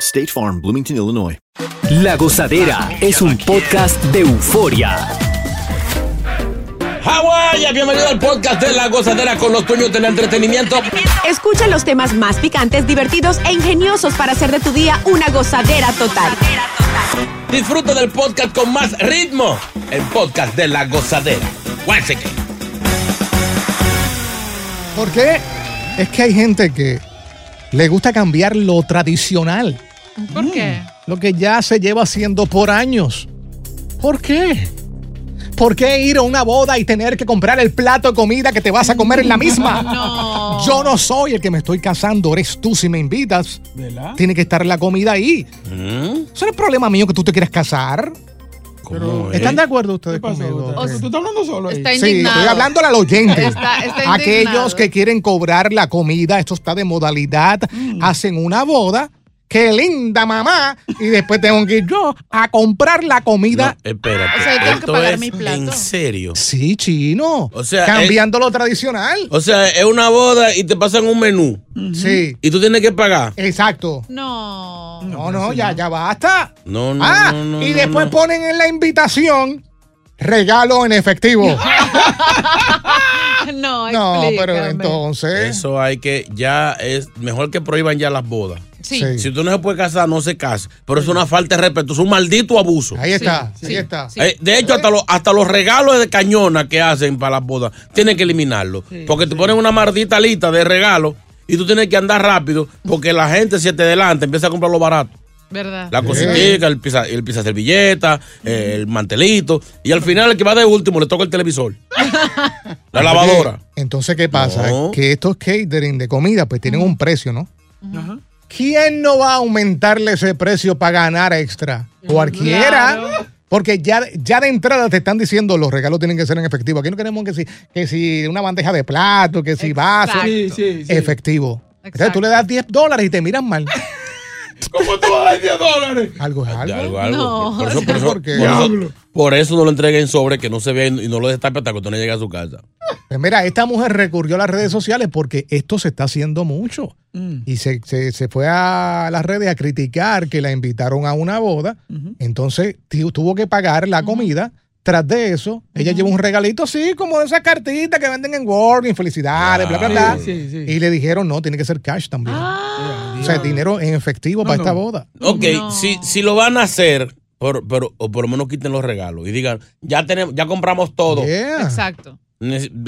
State Farm, Bloomington, Illinois. La Gozadera es un podcast de euforia. Hawái, bienvenido al podcast de La Gozadera con los dueños del entretenimiento. Escucha los temas más picantes, divertidos e ingeniosos para hacer de tu día una gozadera total. Disfruta del podcast con más ritmo. El podcast de La Gozadera. Guáseque. ¿Por qué? Es que hay gente que le gusta cambiar lo tradicional, ¿Por qué? lo que ya se lleva haciendo por años. ¿Por qué? ¿Por qué ir a una boda y tener que comprar el plato de comida que te vas a comer en la misma? No. Yo no soy el que me estoy casando, eres tú si me invitas. ¿Verdad? Tiene que estar la comida ahí. ¿Mm? Eso no es problema mío que tú te quieras casar. ¿Están de acuerdo ustedes conmigo? ¿Tú estás hablando solo ahí? Está Sí, estoy hablando al oyente. Está- está Aquellos que quieren cobrar la comida, esto está de modalidad, Mm. hacen una boda. ¡Qué linda mamá! Y después tengo que ir yo a comprar la comida. No, espérate. O sea, yo tengo que Esto pagar es mi plato. En serio. Sí, chino. O sea, cambiando lo tradicional. O sea, es una boda y te pasan un menú. Sí, Y tú tienes que pagar. exacto. No. No, no, ya, ya basta. No, no, ah, no, no, y no, después no. ponen en la invitación regalo en efectivo. No, no, pero entonces. Eso hay que, ya es mejor que prohíban ya las bodas. Sí. Sí. Si tú no se puede casar, no se case. Pero es una falta de respeto, es un maldito abuso. Ahí está, Sí, ahí sí, está. sí. Eh, de hecho, hasta, los, hasta los regalos de cañona que hacen para las bodas, tienen que eliminarlo. porque te ponen una maldita lista de regalos y tú tienes que andar rápido porque la gente se te delante empieza a comprar lo barato. ¿Verdad? La cositica, el pizza, el pizza servilleta, el mantelito. Y al final, el que va de último le toca el televisor. la lavadora. Entonces, ¿qué pasa? No. Que estos catering de comida pues tienen un precio, ¿no? Ajá. ¿Quién no va a aumentarle ese precio para ganar extra? Cualquiera. Porque ya, ya de entrada te están diciendo los regalos tienen que ser en efectivo. Aquí no queremos que si, que si una bandeja de plato, que si vaso. Exacto. Sí, sí, sí. Efectivo. Entonces Exacto. tú le das 10 dólares y te miran mal. ¿Cómo tú vas a dar 10 dólares? Algo es algo. Algo, algo. No. Por, eso, por, eso, ¿Por qué? por eso- Diablo. por eso no lo entreguen en sobre, que no se vea y no lo destape hasta que usted no llegue a su casa. Pues mira, esta mujer recurrió a las redes sociales porque esto se está haciendo mucho. Mm. Y se, se- se fue a las redes a criticar que la invitaron a una boda. Entonces tu- tuvo que pagar la comida. Tras de eso, ella llevó un regalito así, como de esas cartitas que venden en Walgreens, felicidades, bla, bla, bla. Sí, sí, sí. Y le dijeron, no, tiene que ser cash también. Ah. Sea, dinero en efectivo para no. esta boda. Ok, No. si, si lo van a hacer, por, pero, o por lo menos quiten los regalos y digan, ya tenemos, ya compramos todo. Yeah. Exacto.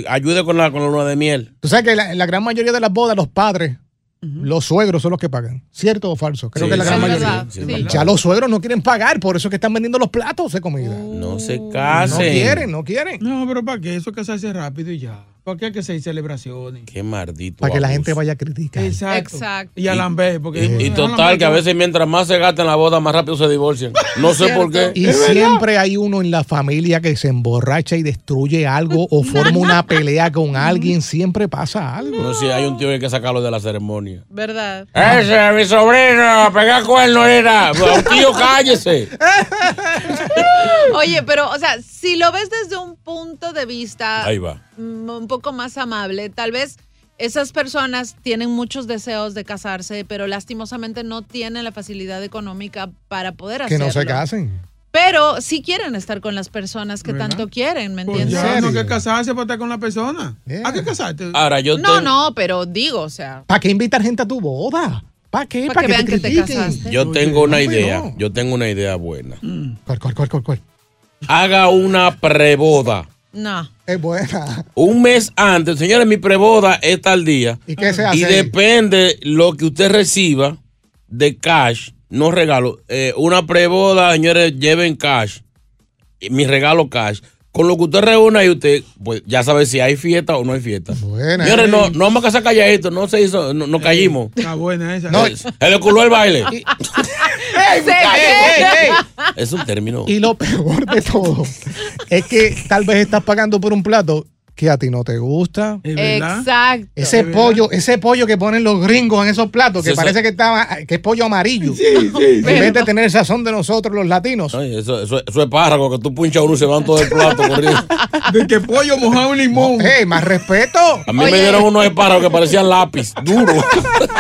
Ayude con la, con la luna de miel. Tú sabes que la, la gran mayoría de las bodas, los padres, los suegros son los que pagan. ¿Cierto o falso? Creo Sí, que la gran mayoría. sí. Ya los suegros no quieren pagar, por eso es que están vendiendo los platos de comida. No se No casen. quieren, no quieren. No, pero ¿para qué? Eso es casarse rápido y ya. ¿Para qué hay que hacer celebraciones? Qué maldito. Para que la gente vaya a criticar. Exacto. Exacto. Y a lamber, porque... Y, y total, que a veces mientras más se gasta en la boda, más rápido se divorcian. No sé por qué. Y siempre hay uno en la familia que se emborracha y destruye algo o forma una pelea con alguien. Siempre pasa algo. No sé, hay un tío que hay que sacarlo de la ceremonia. ¿Verdad? Ese, mi sobrino, pega cuerno, era. Un tío, cállese. Oye, pero, o sea, si lo ves desde un punto de vista Ahí va. mm, un poco más amable, tal vez esas personas tienen muchos deseos de casarse, pero lastimosamente no tienen la facilidad económica para poder Que hacerlo. no se casen. Pero sí quieren estar con las personas que ¿Verdad? tanto quieren, ¿me Pues entiendes? ya, no que casarse para estar con la persona. Yeah. Que casarte. Ahora, yo No, no, pero digo, o sea, ¿Para qué invitar gente a tu boda? ¿Para qué? Pa' ¿Para que que, vean te que te casaste. Yo tengo una idea. Yo tengo una idea buena. ¿Cuál, cuál, cuál, cuál, cuál? Haga una preboda. No. Es buena. Un mes antes, señores, mi preboda es tal día. ¿Y qué se hace? Y ahí? depende lo que usted reciba de cash, no regalo. Eh, una preboda, señores, lleven cash. Y Mi regalo cash. Con lo que usted reúna y usted, pues ya sabe si hay fiesta o no hay fiesta. Buena. Señores, no, no vamos a casar calladito, no se hizo, no, no caímos. Está buena esa. No, Eh, Se le culó el baile. ¡Ey, ey, ey! Es un término. Y lo peor de todo es que tal vez estás pagando por un plato que a ti no te gusta. Exacto. Ese pollo, ese pollo que ponen los gringos en esos platos, que Sí, parece eso- que está, que es pollo amarillo. Sí, sí. En vez de tener el sazón de nosotros los latinos. Ay, eso, eso, eso es párrago, que tú punchas uno y se van todo el plato corriendo. De que pollo mojado en limón. ¡Ey, más respeto! A mí Oye. me dieron unos espárragos que parecían lápiz, duro.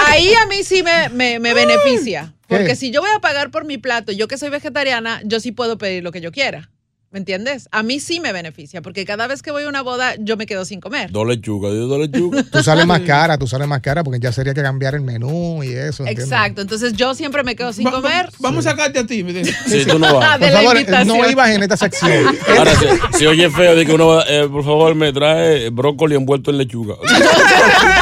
Ahí a mí sí me, me, me beneficia. ¿Qué? Porque si yo voy a pagar por mi plato, yo que soy vegetariana, yo sí puedo pedir lo que yo quiera. ¿Me entiendes? A mí sí me beneficia, porque cada vez que voy a una boda, yo me quedo sin comer. Dos lechugas, dos lechugas. Tú sales más cara, tú sales más cara porque ya sería que cambiar el menú y eso. ¿entiendes? Exacto. Entonces yo siempre me quedo sin Va- comer. Vamos a sacarte a ti. mire. Sí, tú no vas. Por favor, no ibas en esta sección. Ahora, si, si oye feo, de que uno va, eh, por favor, me trae brócoli envuelto en lechuga.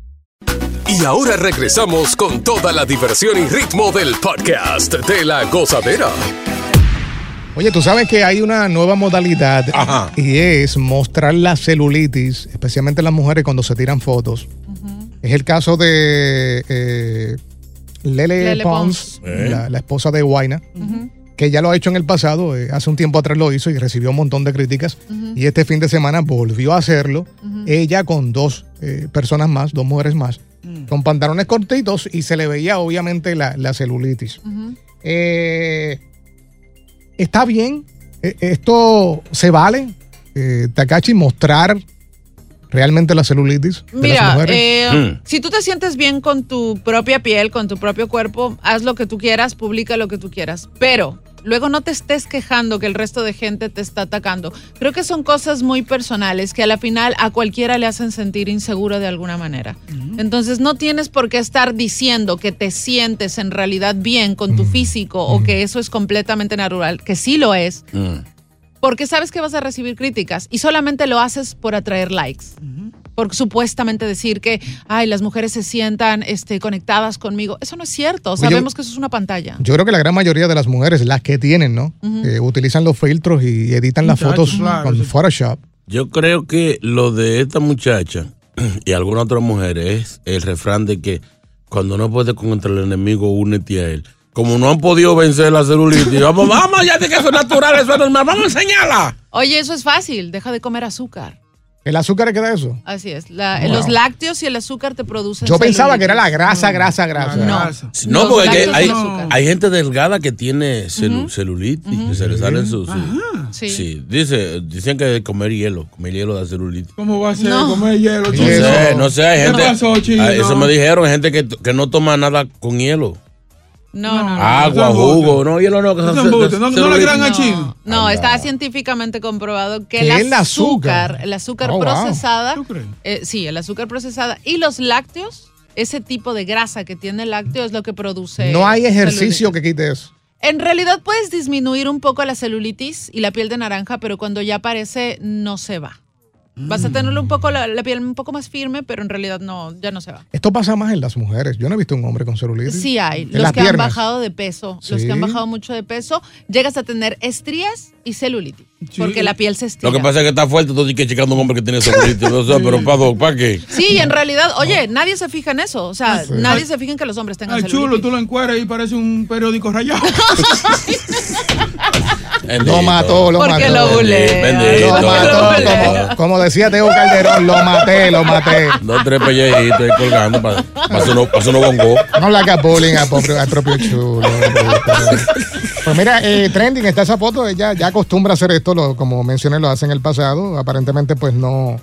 Y ahora regresamos con toda la diversión y ritmo del podcast de la gozadera. Oye, tú sabes que hay una nueva modalidad Ajá. y es mostrar la celulitis, especialmente las mujeres cuando se tiran fotos. Es el caso de eh, Lele, Lele Pons, Pons. Eh. la, la esposa de Guaina, que ya lo ha hecho en el pasado, eh, hace un tiempo atrás lo hizo y recibió un montón de críticas. Y este fin de semana volvió a hacerlo, ella con dos eh, personas más, dos mujeres más, con pantalones cortitos y se le veía obviamente la, la celulitis. Eh, ¿Está bien? Eh, ¿Esto se vale? Eh, Takachi, mostrar realmente la celulitis de las Mira, mujeres. eh, Mm. si tú te sientes bien con tu propia piel, con tu propio cuerpo, haz lo que tú quieras, publica lo que tú quieras. Pero luego no te estés quejando que el resto de gente te está atacando. Creo que son cosas muy personales que a la final a cualquiera le hacen sentir inseguro de alguna manera. Entonces no tienes por qué estar diciendo que te sientes en realidad bien con tu físico o que eso es completamente natural, que sí lo es. Mm. Porque sabes que vas a recibir críticas y solamente lo haces por atraer likes. Por supuestamente decir que, ay, las mujeres se sientan este, conectadas conmigo. Eso no es cierto. Oye, Sabemos que eso es una pantalla. Yo creo que la gran mayoría de las mujeres, las que tienen, ¿no? Eh, utilizan los filtros y editan las fotos claro, con sí. Photoshop. Yo creo que lo de esta muchacha y algunas otras mujeres es el refrán de que cuando no puedes contra el enemigo, únete a él. Como no han podido vencer la celulitis, vamos, vamos, ya de que eso es natural, eso es normal, vamos a enseñarla. Oye, eso es fácil. Deja de comer azúcar. ¿El azúcar es que da eso? Así es. La- Wow. Los lácteos y el azúcar te producen. Yo pensaba que era la grasa, grasa, grasa. No. No, porque hay, gente delgada que tiene celu- celulitis, que se le salen sus... Sí. Sí, dice, dicen que comer hielo, comer hielo da celulitis. ¿Cómo va a ser No. comer hielo? No chico? sé, no sé, hay ¿Qué gente... pasó, chino? Ah, Eso me dijeron, hay gente que, que no toma nada con hielo. No, no, no. Agua, jugo, no, hielo no. se- no- no le crean a No, chino. no, está científicamente comprobado que ¿Qué el azúcar? el azúcar Oh, procesada, eh, sí, el azúcar procesada y los lácteos ese tipo de grasa que tiene el lácteo es lo que produce. No hay celulitis. ejercicio que quite eso. En realidad puedes disminuir un poco la celulitis y la piel de naranja, pero cuando ya aparece no se va. Vas a Mm. tenerlo un poco la, la piel un poco más firme, pero en realidad no, ya no se va. Esto pasa más en las mujeres. Yo no he visto un hombre con celulitis. Sí hay, En los que han bajado de peso, los que han bajado mucho de peso, llegas a tener estrías y celulitis, porque la piel se estira. Lo que pasa es que está fuerte, tú tienes que checando a un hombre que tiene celulitis. o sea, pero ¿para, ¿para qué? Sí, y en realidad, oye, nadie se fija en eso, o sea, Sí. nadie se fija en que los hombres tengan Ay, celulitis. chulo, tú lo encueras y parece un periódico rayado. Lo mató, lo Porque mató. lo bulea. Bendito. Lo mató, Lo bulea. como, como decía Teo Calderón, lo maté, lo maté. Dos, tres pellejitos ahí colgando para unos bongos. No le hagas bullying al propio, al propio chulo. Pues mira, eh, trending está esa foto, ella ya acostumbra a hacer esto, lo- como mencioné, lo hace en el pasado. Aparentemente, pues no,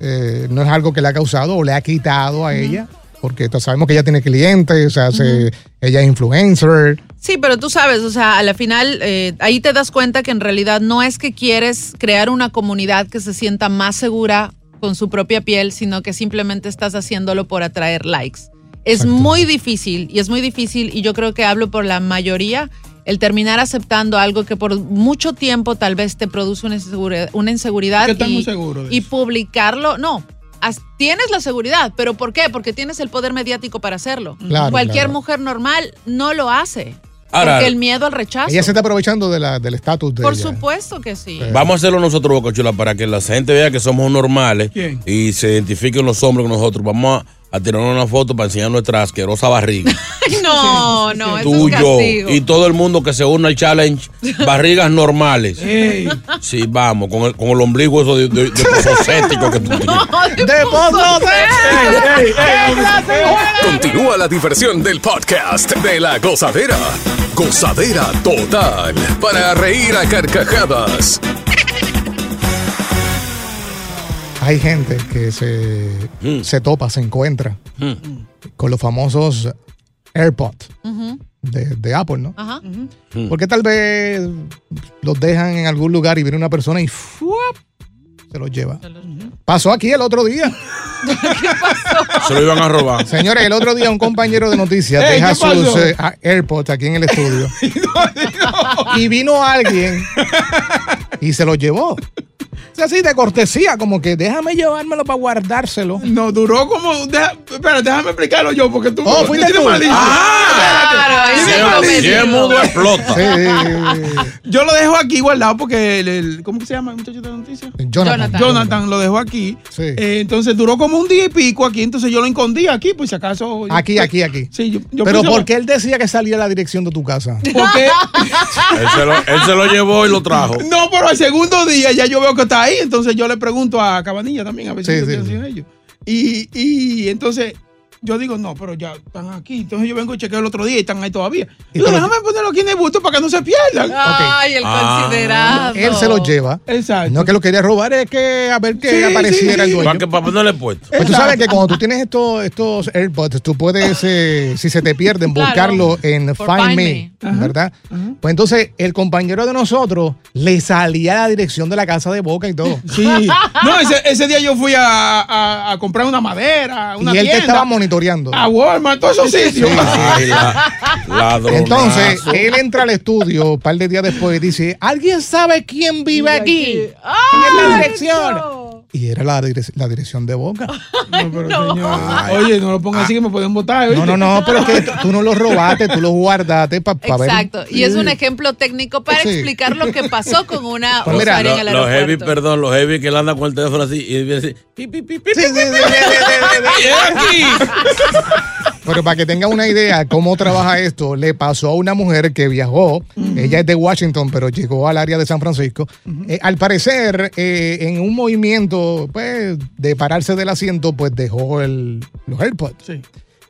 eh, no es algo que le ha causado o le ha quitado a ella, porque sabemos que ella tiene clientes, o sea, se- ella es influencer. Sí, pero tú sabes, o sea, a la final eh, ahí te das cuenta que en realidad no es que quieres crear una comunidad que se sienta más segura con su propia piel, sino que simplemente estás haciéndolo por atraer likes. Es muy difícil y es muy difícil y yo creo que hablo por la mayoría el terminar aceptando algo que por mucho tiempo tal vez te produce una inseguridad, una inseguridad y, de y publicarlo, no. as- Tienes la seguridad, pero ¿por qué? Porque tienes el poder mediático para hacerlo. Claro, Cualquier claro. mujer normal no lo hace. Ahora- porque el miedo al rechazo. Ella se está aprovechando de la- del estatus de Por ella. supuesto que sí. Vamos a hacerlo nosotros, Boca Chula, para que la gente vea que somos normales ¿Quién? y se identifiquen los hombres con nosotros. Vamos a, a tirar una foto para enseñar nuestra asquerosa barriga. No, no, eso Tú, es yo castigo. y todo el mundo que se une al challenge, barrigas normales. Ey. Sí, vamos, con el, con el ombligo eso de, de, de que tú tienes. ¡De pozo Continúa la diversión del podcast de la gozadera. Gozadera total. Para reír a carcajadas. Hay gente que se, Mm. se topa, se encuentra con los famosos AirPods de, de Apple, ¿no? Ajá. Porque tal vez los dejan en algún lugar y viene una persona y ¡fuap! se los lleva. Pasó aquí el otro día. Se lo iban a robar. Señores, el otro día un compañero de noticias deja ¿qué pasó? sus eh, AirPods aquí en el estudio. Y vino alguien y se los llevó. O sea, así de cortesía, como que déjame llevármelo para guardárselo. No, duró como. deja- espera, déjame explicarlo yo, porque tú. Oh, fuiste tienes tú. malicia. Claro, ahí Tienes se Si malicia. es- si es mudo, explota. Sí. Yo lo dejo aquí guardado porque el, el- ¿cómo que se llama el muchacho de la noticia? Jonathan. Jonathan. Jonathan lo dejó aquí. Sí. Eh, entonces duró como un día y pico aquí, entonces yo lo escondí aquí, pues si acaso. Aquí, aquí, aquí. Sí, yo, yo Pero ¿por qué él decía que salía la dirección de tu casa? Porque, Él se, lo, él se lo llevó y lo trajo. no, pero al segundo día ya yo veo que está ahí, entonces yo le pregunto a Cabanilla también a ver si Sí, qué sí, ellos. Y, y entonces yo digo, no, pero ya están aquí. Entonces yo vengo y chequeo el otro día y están ahí todavía. Y Digo, lo- déjame ponerlo aquí en el busto para que no se pierdan. Ay, el Ah. considerado. Él se los lleva. Exacto. No que lo quería robar, es que a ver que Sí, apareciera sí, el sí. ¿Para dueño. qué papá no le he puesto? Pues tú sabes que cuando tú tienes estos, estos AirPods, tú puedes, eh, si se te pierden, Claro. buscarlo en Por Find, Find Me, Me. ¿verdad? Pues entonces el compañero de nosotros le salía la dirección de la casa de Boca y todo. Sí. No, ese, ese día yo fui a, a- a comprar una madera, una y él te estaba monitoreando. a Walmart, todos esos sitios. La-. Entonces, él entra al estudio un par de días después y dice, ¿alguien sabe quién vive aquí? ¿Quién es la dirección? Y era la, direc- la dirección de Boca. No, pero señor, Oye, no lo pongas así que me pueden votar. No, no, no, pero es que tú no lo robaste, tú lo guardaste para ver. Exacto. Y es un ejemplo técnico para Sí. explicar lo que pasó con una Pues mira, en el Los heavy, perdón, los heavy que él anda con el teléfono así y viene así. pi, pi, pi, pi, Sí, sí, sí, sí, sí, sí, Pero para que tengan una idea cómo trabaja esto, le pasó a una mujer que viajó, ella es de Washington, pero llegó al área de San Francisco. Eh, al parecer, eh, en un movimiento pues, de pararse del asiento, pues dejó el, los AirPods. Sí.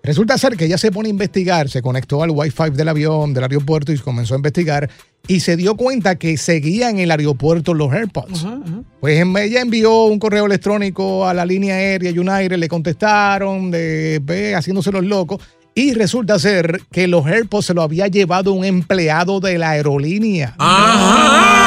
Resulta ser que ella se pone a investigar, se conectó al Wi-Fi del avión, del aeropuerto y comenzó a investigar y se dio cuenta que seguía en el aeropuerto los AirPods. Ajá, ajá. Pues en- ella envió un correo electrónico a la línea aérea United, le contestaron, de, ve, haciéndose los locos. Y resulta ser que los AirPods se lo había llevado un empleado de la aerolínea. Ajá.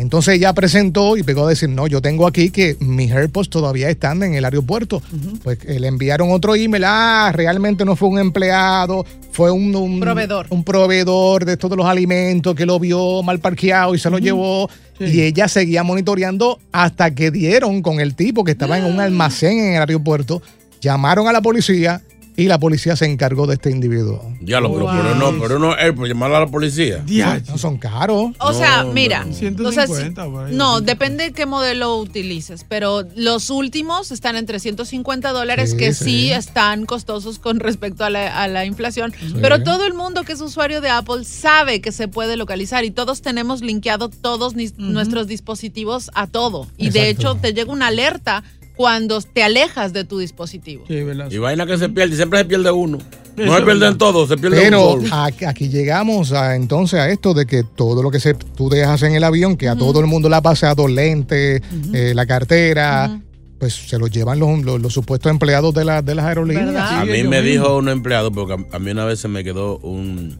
Entonces ella presentó y pegó a decir, no, yo tengo aquí que mis AirPods todavía están en el aeropuerto. Pues eh, le enviaron otro email, ah, realmente no fue un empleado, fue un, un Proveedor. Un proveedor de todos los alimentos que lo vio mal parqueado y se lo llevó. Y ella seguía monitoreando hasta que dieron con el tipo que estaba en un almacén en el aeropuerto. Llamaron a la policía y la policía se encargó de este individuo. Ya lo, pero, pero no, pero no, eh, pues llamarla a la policía. No son caros. O sea, No, mira, no. o sea, 150 si- por ahí. no, depende de qué modelo utilices, pero los últimos están entre 150 dólares Sí, que sí. sí. están costosos con respecto a la, a la inflación, pero todo el mundo que es usuario de Apple sabe que se puede localizar y todos tenemos linkeado todos nuestros dispositivos a todo y de hecho te llega una alerta cuando te alejas de tu dispositivo. Sí, ¿verdad? Y vaina que se pierde, siempre se pierde uno. No se es pierden todos, se pierde Pero uno solo. aquí, llegamos a, entonces a esto de que todo lo que se, tú dejas en el avión, que a todo el mundo le ha pasado lentes, eh, la cartera, pues se lo llevan los, los- los supuestos empleados de, la- de las aerolíneas. A mí me dijo un empleado, porque a, a mí una vez se me quedó un,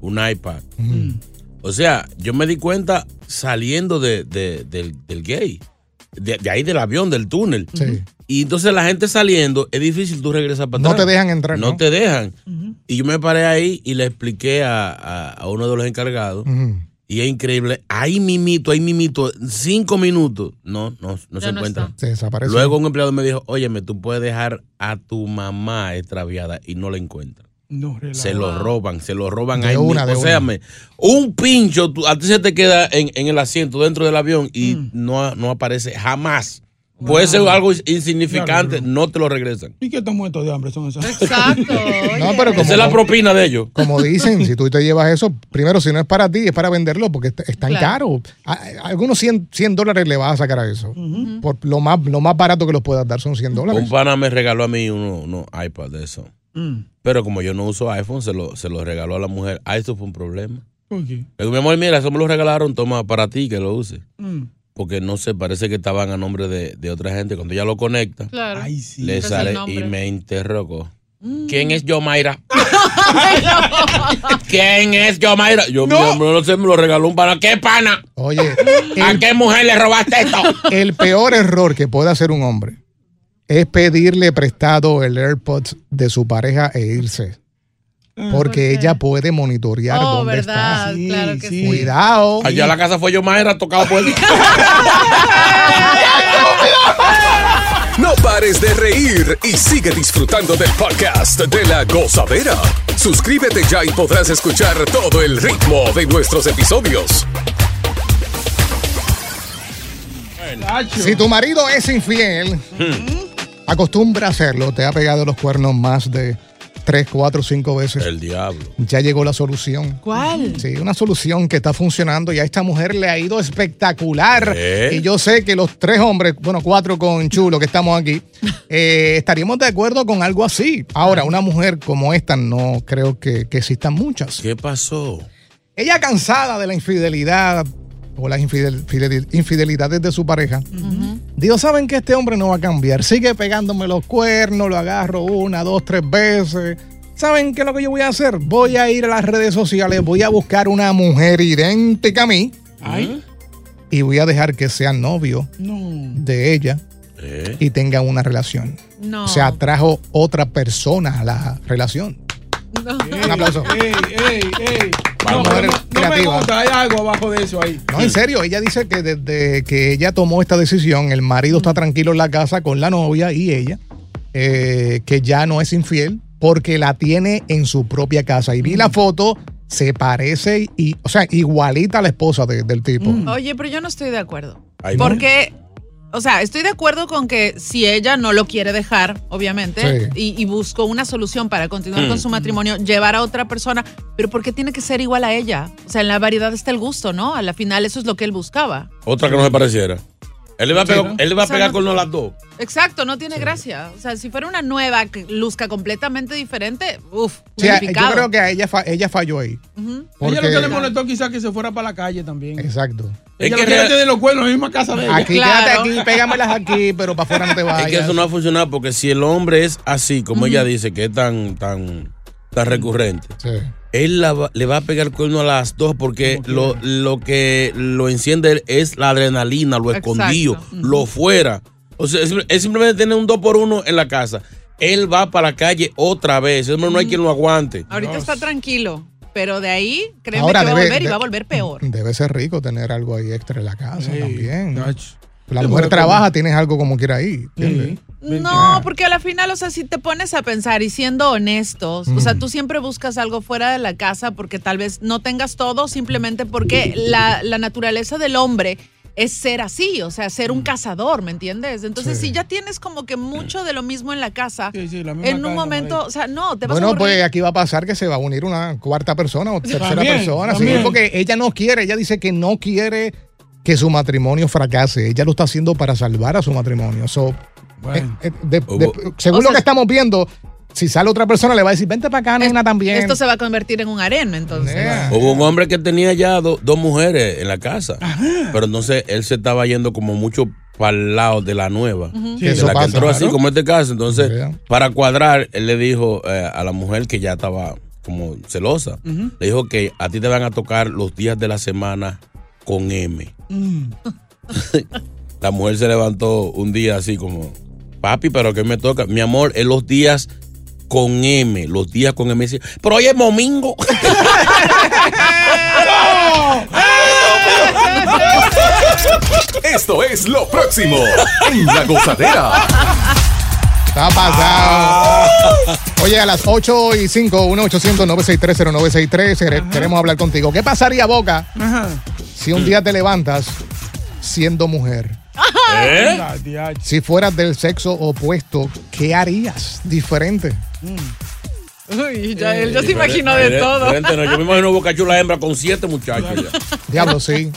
un iPad. Mm. O sea, yo me di cuenta saliendo de, de- del, del gay, de, de ahí del avión, del túnel. Sí. Y entonces la gente saliendo, es difícil tú regresar para No atrás. te dejan entrar, No, ¿no? te dejan. Y yo me paré ahí y le expliqué a, a- a uno de los encargados. Y es increíble. Ahí mimito, ahí mimito, cinco minutos. No, no, no se no encuentra. está. Se desaparece. Luego un empleado me dijo, óyeme, tú puedes dejar a tu mamá extraviada y no la encuentras. No. Se lo roban, se lo roban De ahí una, mismo. de O sea, me- un pincho, tú- a ti se te queda en, en el asiento dentro del avión y Mm. no, no aparece jamás. Puede ser algo insignificante, no te lo regresan. ¿Y qué tan muertos de hambre son esas? Exacto. No, oye. pero como, Esa es la propina de ellos. como dicen, si tú te llevas eso, primero, si no es para ti, es para venderlo porque es tan Claro. caro. A- a- Algunos 100, 100 dólares le vas a sacar a eso. Por lo más, lo más barato que los puedas dar son 100 dólares. Un pana me regaló a mí unos uno iPad de eso. Mm. Pero como yo no uso iPhone, se lo, se lo regaló a la mujer. Ah, eso fue un problema. ¿Por qué? Le digo, mi amor, mira, eso me lo regalaron, toma para ti que lo use. Mm. Porque no sé, parece que estaban a nombre de, de otra gente. Cuando ella lo conecta, Claro. Ay, sí. le sale y me interrogó. ¿Quién es Yomaira? ¿Quién es Yomaira? Yo mi amor, no sé, me lo regaló un pana. ¿Qué pana? Oye, ¿A el, qué mujer le robaste esto? el peor error que puede hacer un hombre es pedirle prestado el AirPods de su pareja e irse. Porque ella puede monitorear Oh, dónde verdad, está. Sí, claro que sí. Cuidado. Allá la casa fue Yomaira, tocado por No pares de reír y sigue disfrutando del podcast de la gozadera. Suscríbete ya y podrás escuchar todo el ritmo de nuestros episodios. Si tu marido es infiel, acostumbra a hacerlo, te ha pegado los cuernos más de 3, 4, 5 veces. El diablo. Ya llegó la solución. ¿Cuál? Sí, una solución que está funcionando y a esta mujer le ha ido espectacular. ¿Eh? Y yo sé que los tres hombres, bueno, cuatro con Chulo que estamos aquí, eh, estaríamos de acuerdo con algo así. Ahora, una mujer como esta no creo que, que existan muchas. ¿Qué pasó? Ella cansada de la infidelidad o las infidel- fidel- infidelidades de su pareja, dijo, ¿saben que este hombre no va a cambiar? Sigue pegándome los cuernos, lo agarro una, dos, tres veces. ¿Saben qué es lo que yo voy a hacer? Voy a ir a las redes sociales, voy a buscar una mujer idéntica a mí Ay, y voy a dejar que sea novio no. de ella ¿Eh? y tengan una relación. No. O sea, trajo otra persona a la relación. No. Un aplauso. Ey, ey, ey. No, Vamos, pero mujer no, no me gusta, hay algo abajo de eso ahí. No, en serio, ella dice que desde que ella tomó esta decisión, el marido está tranquilo en la casa con la novia y ella, eh, que ya no es infiel porque la tiene en su propia casa. Y vi la foto, se parece, y, o sea, igualita a la esposa de- del tipo. Oye, pero yo no estoy de acuerdo. Ay, Porque, o sea, estoy de acuerdo con que si ella no lo quiere dejar, obviamente, y, y buscó una solución para continuar con su matrimonio, llevar a otra persona, pero ¿por qué tiene que ser igual a ella? O sea, en la variedad está el gusto, ¿no? A la final eso es lo que él buscaba. Otra que no se pareciera. Él le va a pegar, ¿no? él le va a O sea, pegar no- con las dos. Exacto, no tiene gracia. O sea, si fuera una nueva que luzca completamente diferente, uff, Sí, yo creo que a ella, fa- ella falló ahí. Porque- Ella lo que le molestó quizás que se fuera para la calle también. Exacto. Es Ella que real- tener los cuernos en la misma casa de ella. Aquí, Claro. quédate aquí, pégamelas aquí, pero para afuera no te vayas. Es que eso no va a funcionar porque si el hombre es así, como ella dice, que es tan, tan tan recurrente, él la le va a pegar el cuerno a las dos porque lo, lo que lo enciende es la adrenalina, lo Exacto. escondido, lo fuera. O sea, es, es simplemente tener un dos por uno en la casa. Él va para la calle otra vez. No hay quien lo aguante. Ahorita está tranquilo, pero de ahí, créeme Ahora que va a debe- volver y de- va a volver peor. Debe ser rico tener algo ahí extra en la casa también. La Sí, mujer trabaja, tienes algo como quiera ahí. ¿entiendes? No, porque a la final, o sea, si te pones a pensar y siendo honestos, o Mm. sea, tú siempre buscas algo fuera de la casa porque tal vez no tengas todo, simplemente porque la, la naturaleza del hombre es ser así, o sea, ser un cazador, ¿me entiendes? Entonces, Sí. si ya tienes como que mucho de lo mismo en la casa, en un casa, momento, o sea, no, te vas a Bueno, pues aquí va a pasar que se va a unir una cuarta persona o tercera También, persona. sí, también. porque ella no quiere, ella dice que no quiere que su matrimonio fracase. Ella lo está haciendo para salvar a su matrimonio. So, eh, eh, de- de- según O sea, lo que estamos viendo, si sale otra persona, le va a decir, vente para acá, nena, también. Esto se va a convertir en un harén, entonces. Hubo un hombre que tenía ya do- dos mujeres en la casa. Pero entonces él se estaba yendo como mucho para el lado de la nueva. Sí, De eso la que entró así como este caso. Entonces, para cuadrar, él le dijo eh, a la mujer que ya estaba como celosa. Le dijo que a ti te van a tocar los días de la semana con M. Mm. La mujer se levantó un día así como, papi, pero ¿qué me toca? Mi amor, es los días con M, los días con M. Pero hoy es domingo. Esto es lo próximo en La Gozadera. Está pasado. Oye, a las 8 y 5, 1-800-963-0963, quere- queremos hablar contigo. ¿Qué pasaría, Boca, si un día te levantas siendo mujer? ¿Eh? Si fueras del sexo opuesto, ¿qué harías diferente? Uy, ya, él ya se Eh, imaginó de todo. no, yo me imagino Boca Chula hembra con siete muchachos ya. Diablo, sí.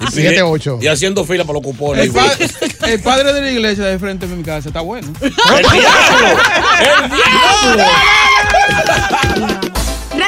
Y- 7, 8. Y haciendo fila para los cupones. El, pa- el padre de la iglesia de frente de mi casa está bueno.